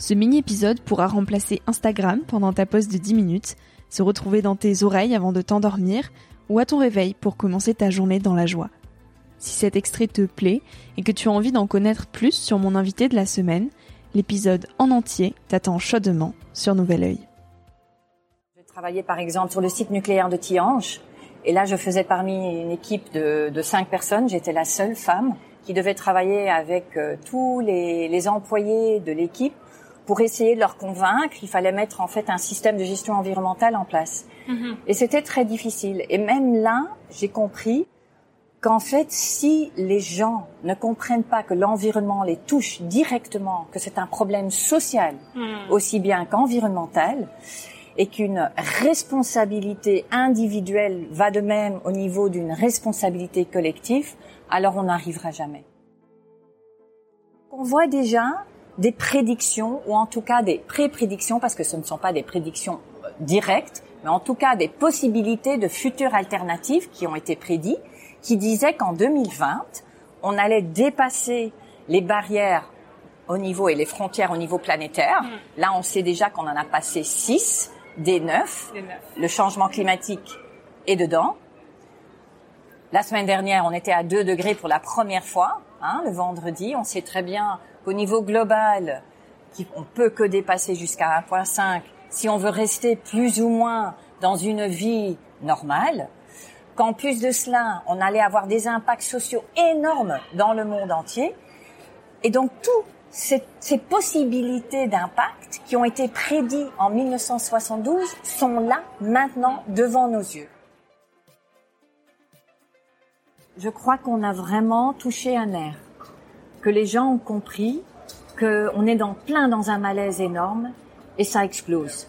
Ce mini-épisode pourra remplacer Instagram pendant ta pause de 10 minutes, se retrouver dans tes oreilles avant de t'endormir ou à ton réveil pour commencer ta journée dans la joie. Si cet extrait te plaît et que tu as envie d'en connaître plus sur mon invité de la semaine, l'épisode en entier t'attend chaudement sur Nouvel Oeil. Je travaillais par exemple sur le site nucléaire de Tihange et là je faisais parmi une équipe de, de cinq personnes, j'étais la seule femme qui devait travailler avec euh, tous les, les employés de l'équipe pour essayer de leur convaincre, il fallait mettre en fait un système de gestion environnementale en place. Mm-hmm. Et c'était très difficile. Et même là, j'ai compris qu'en fait, si les gens ne comprennent pas que l'environnement les touche directement, que c'est un problème social mm. aussi bien qu'environnemental, et qu'une responsabilité individuelle va de même au niveau d'une responsabilité collective, alors on n'arrivera jamais. On voit déjà des prédictions, ou en tout cas des pré-prédictions, parce que ce ne sont pas des prédictions euh, directes, mais en tout cas des possibilités de futures alternatives qui ont été prédites, qui disaient qu'en 2020, on allait dépasser les barrières au niveau et les frontières au niveau planétaire. Mm. Là, on sait déjà qu'on en a passé six des neuf. Le changement climatique est dedans. La semaine dernière, on était à 2 degrés pour la première fois, hein, le vendredi. On sait très bien qu'au niveau global, on peut que dépasser jusqu'à 1.5 si on veut rester plus ou moins dans une vie normale. Qu'en plus de cela, on allait avoir des impacts sociaux énormes dans le monde entier. Et donc, toutes ces, possibilités d'impact qui ont été prédits en 1972 sont là, maintenant, devant nos yeux. Je crois qu'on a vraiment touché un nerf que les gens ont compris qu'on est dans plein dans un malaise énorme et ça explose.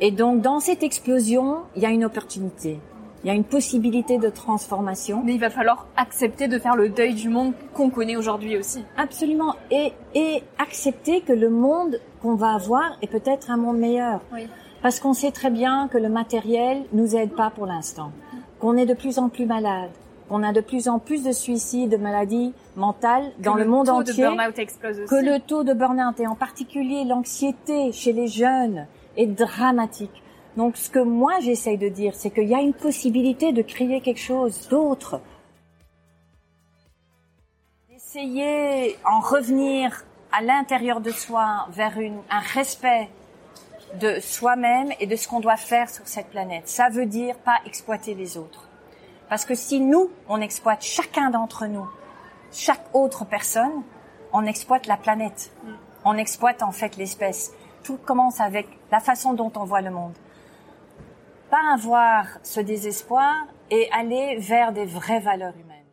Et donc dans cette explosion, il y a une opportunité. Il y a une possibilité de transformation. Mais il va falloir accepter de faire le deuil du monde qu'on connaît aujourd'hui aussi. Absolument. Et, et accepter que le monde qu'on va avoir est peut-être un monde meilleur. Oui. Parce qu'on sait très bien que le matériel nous aide pas pour l'instant. Qu'on est de plus en plus malade on a de plus en plus de suicides, de maladies mentales dans le, monde entier. Que le taux de burn-out et en particulier l'anxiété chez les jeunes est dramatique. Donc ce que moi j'essaye de dire, c'est qu'il y a une possibilité de créer quelque chose d'autre. D'essayer en revenir à l'intérieur de soi vers une, un respect de soi-même et de ce qu'on doit faire sur cette planète. Ça veut dire pas exploiter les autres parce que si nous, on exploite chacun d'entre nous, chaque autre personne, on exploite la planète. On exploite en fait l'espèce. Tout commence avec la façon dont on voit le monde. Pas avoir ce désespoir et aller vers des vraies valeurs humaines.